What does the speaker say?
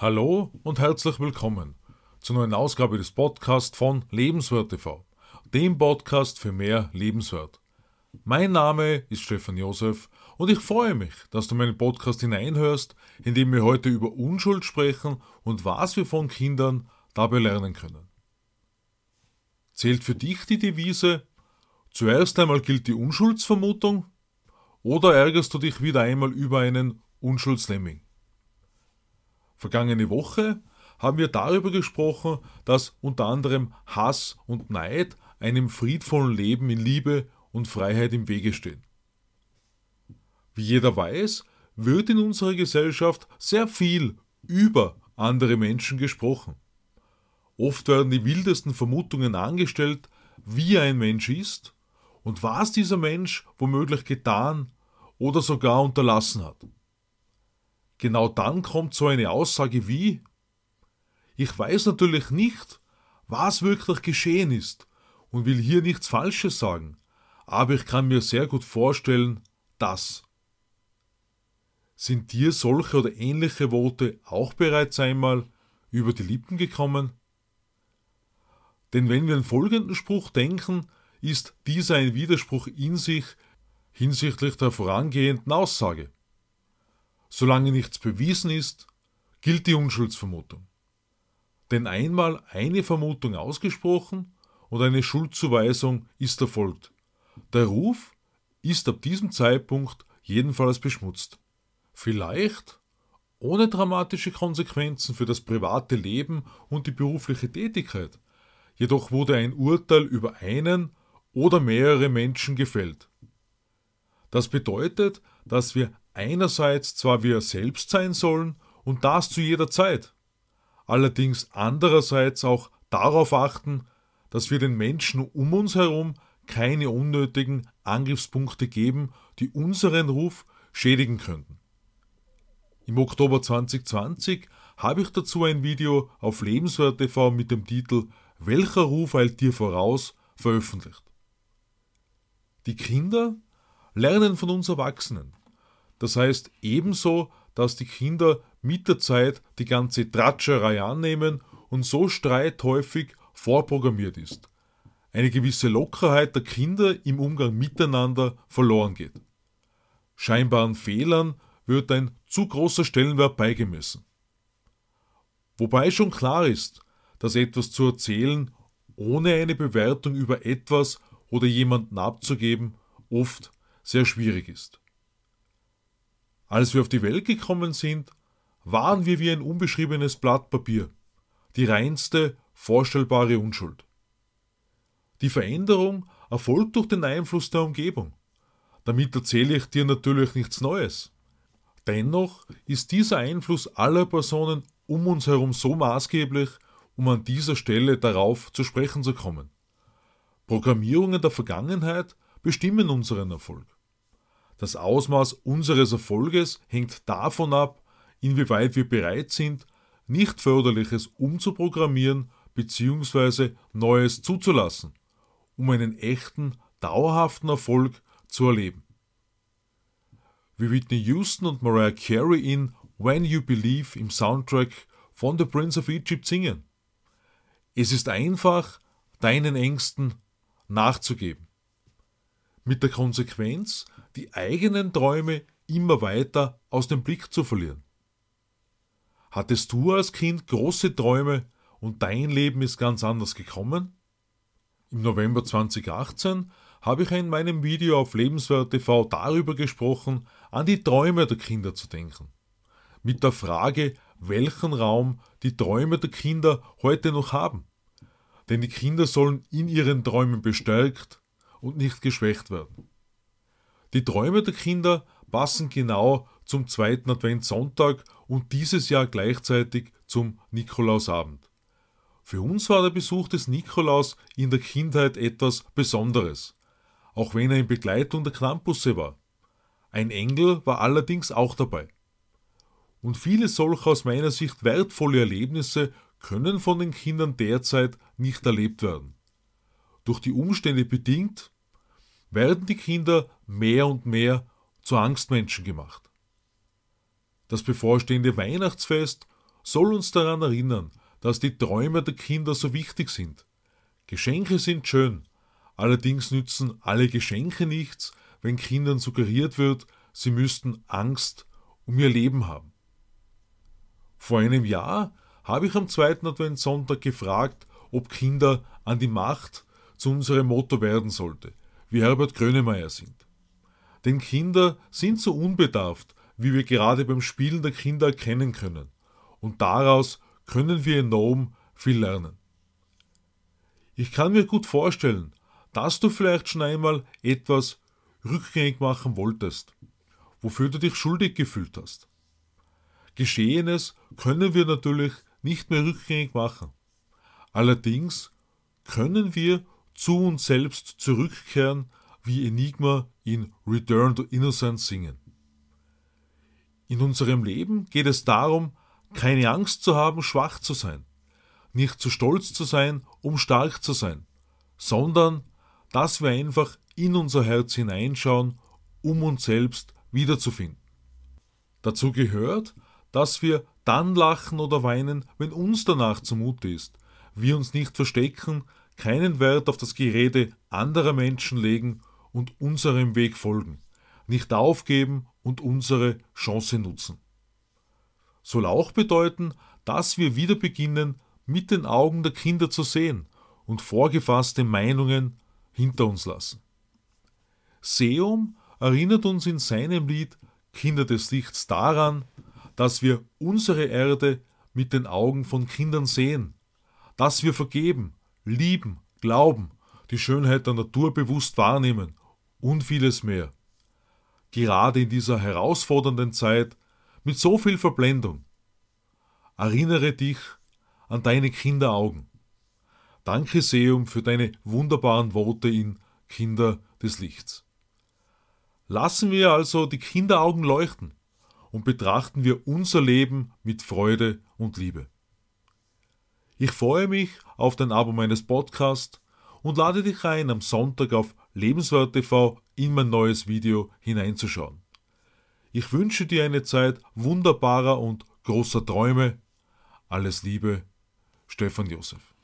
Hallo und herzlich willkommen zur neuen Ausgabe des Podcasts von Lebenswert TV, dem Podcast für mehr Lebenswert. Mein Name ist Stefan Josef und ich freue mich, dass du meinen Podcast hineinhörst, in dem wir heute über Unschuld sprechen und was wir von Kindern dabei lernen können. Zählt für dich die Devise, zuerst einmal gilt die Unschuldsvermutung oder ärgerst du dich wieder einmal über einen Unschuldslemming? Vergangene Woche haben wir darüber gesprochen, dass unter anderem Hass und Neid einem friedvollen Leben in Liebe und Freiheit im Wege stehen. Wie jeder weiß, wird in unserer Gesellschaft sehr viel über andere Menschen gesprochen. Oft werden die wildesten Vermutungen angestellt, wie ein Mensch ist und was dieser Mensch womöglich getan oder sogar unterlassen hat. Genau dann kommt so eine Aussage wie, ich weiß natürlich nicht, was wirklich geschehen ist und will hier nichts Falsches sagen, aber ich kann mir sehr gut vorstellen, dass. Sind dir solche oder ähnliche Worte auch bereits einmal über die Lippen gekommen? Denn wenn wir an folgenden Spruch denken, ist dieser ein Widerspruch in sich hinsichtlich der vorangehenden Aussage. Solange nichts bewiesen ist, gilt die Unschuldsvermutung. Denn einmal eine Vermutung ausgesprochen und eine Schuldzuweisung ist erfolgt. Der Ruf ist ab diesem Zeitpunkt jedenfalls beschmutzt. Vielleicht ohne dramatische Konsequenzen für das private Leben und die berufliche Tätigkeit. Jedoch wurde ein Urteil über einen oder mehrere Menschen gefällt. Das bedeutet, dass wir einerseits zwar wir selbst sein sollen und das zu jeder Zeit, allerdings andererseits auch darauf achten, dass wir den Menschen um uns herum keine unnötigen Angriffspunkte geben, die unseren Ruf schädigen könnten. Im Oktober 2020 habe ich dazu ein Video auf Lebenswert TV mit dem Titel Welcher Ruf eilt dir voraus veröffentlicht. Die Kinder lernen von uns Erwachsenen. Das heißt ebenso, dass die Kinder mit der Zeit die ganze Tratscherei annehmen und so Streit häufig vorprogrammiert ist. Eine gewisse Lockerheit der Kinder im Umgang miteinander verloren geht. Scheinbaren Fehlern wird ein zu großer Stellenwert beigemessen. Wobei schon klar ist, dass etwas zu erzählen, ohne eine Bewertung über etwas oder jemanden abzugeben, oft sehr schwierig ist. Als wir auf die Welt gekommen sind, waren wir wie ein unbeschriebenes Blatt Papier, die reinste vorstellbare Unschuld. Die Veränderung erfolgt durch den Einfluss der Umgebung. Damit erzähle ich dir natürlich nichts Neues. Dennoch ist dieser Einfluss aller Personen um uns herum so maßgeblich, um an dieser Stelle darauf zu sprechen zu kommen. Programmierungen der Vergangenheit bestimmen unseren Erfolg. Das Ausmaß unseres Erfolges hängt davon ab, inwieweit wir bereit sind, nicht förderliches umzuprogrammieren bzw. Neues zuzulassen, um einen echten, dauerhaften Erfolg zu erleben. Wie Whitney Houston und Mariah Carey in When You Believe im Soundtrack von The Prince of Egypt singen. Es ist einfach, deinen Ängsten nachzugeben mit der Konsequenz, die eigenen Träume immer weiter aus dem Blick zu verlieren. Hattest du als Kind große Träume und dein Leben ist ganz anders gekommen? Im November 2018 habe ich in meinem Video auf Lebenswert TV darüber gesprochen, an die Träume der Kinder zu denken. Mit der Frage, welchen Raum die Träume der Kinder heute noch haben. Denn die Kinder sollen in ihren Träumen bestärkt, und nicht geschwächt werden. Die Träume der Kinder passen genau zum zweiten Adventssonntag und dieses Jahr gleichzeitig zum Nikolausabend. Für uns war der Besuch des Nikolaus in der Kindheit etwas Besonderes, auch wenn er in Begleitung der Krampusse war. Ein Engel war allerdings auch dabei. Und viele solcher aus meiner Sicht wertvolle Erlebnisse können von den Kindern derzeit nicht erlebt werden durch die Umstände bedingt, werden die Kinder mehr und mehr zu Angstmenschen gemacht. Das bevorstehende Weihnachtsfest soll uns daran erinnern, dass die Träume der Kinder so wichtig sind. Geschenke sind schön, allerdings nützen alle Geschenke nichts, wenn Kindern suggeriert wird, sie müssten Angst um ihr Leben haben. Vor einem Jahr habe ich am zweiten Adventssonntag gefragt, ob Kinder an die Macht zu unserem Motto werden sollte, wie Herbert Grönemeyer singt. Denn Kinder sind so unbedarft, wie wir gerade beim Spielen der Kinder erkennen können. Und daraus können wir enorm viel lernen. Ich kann mir gut vorstellen, dass du vielleicht schon einmal etwas rückgängig machen wolltest, wofür du dich schuldig gefühlt hast. Geschehenes können wir natürlich nicht mehr rückgängig machen. Allerdings können wir zu uns selbst zurückkehren, wie Enigma in Return to Innocence singen. In unserem Leben geht es darum, keine Angst zu haben, schwach zu sein, nicht zu stolz zu sein, um stark zu sein, sondern dass wir einfach in unser Herz hineinschauen, um uns selbst wiederzufinden. Dazu gehört, dass wir dann lachen oder weinen, wenn uns danach zumute ist, wir uns nicht verstecken, keinen Wert auf das Gerede anderer Menschen legen und unserem Weg folgen, nicht aufgeben und unsere Chance nutzen. Soll auch bedeuten, dass wir wieder beginnen, mit den Augen der Kinder zu sehen und vorgefasste Meinungen hinter uns lassen. Seum erinnert uns in seinem Lied Kinder des Lichts daran, dass wir unsere Erde mit den Augen von Kindern sehen, dass wir vergeben, lieben, glauben, die Schönheit der Natur bewusst wahrnehmen und vieles mehr gerade in dieser herausfordernden Zeit mit so viel Verblendung. Erinnere dich an deine Kinderaugen. Danke Seum für deine wunderbaren Worte in Kinder des Lichts. Lassen wir also die Kinderaugen leuchten und betrachten wir unser Leben mit Freude und Liebe. Ich freue mich auf dein Abo meines Podcasts und lade dich ein, am Sonntag auf Lebenswert TV in mein neues Video hineinzuschauen. Ich wünsche dir eine Zeit wunderbarer und großer Träume. Alles Liebe, Stefan Josef.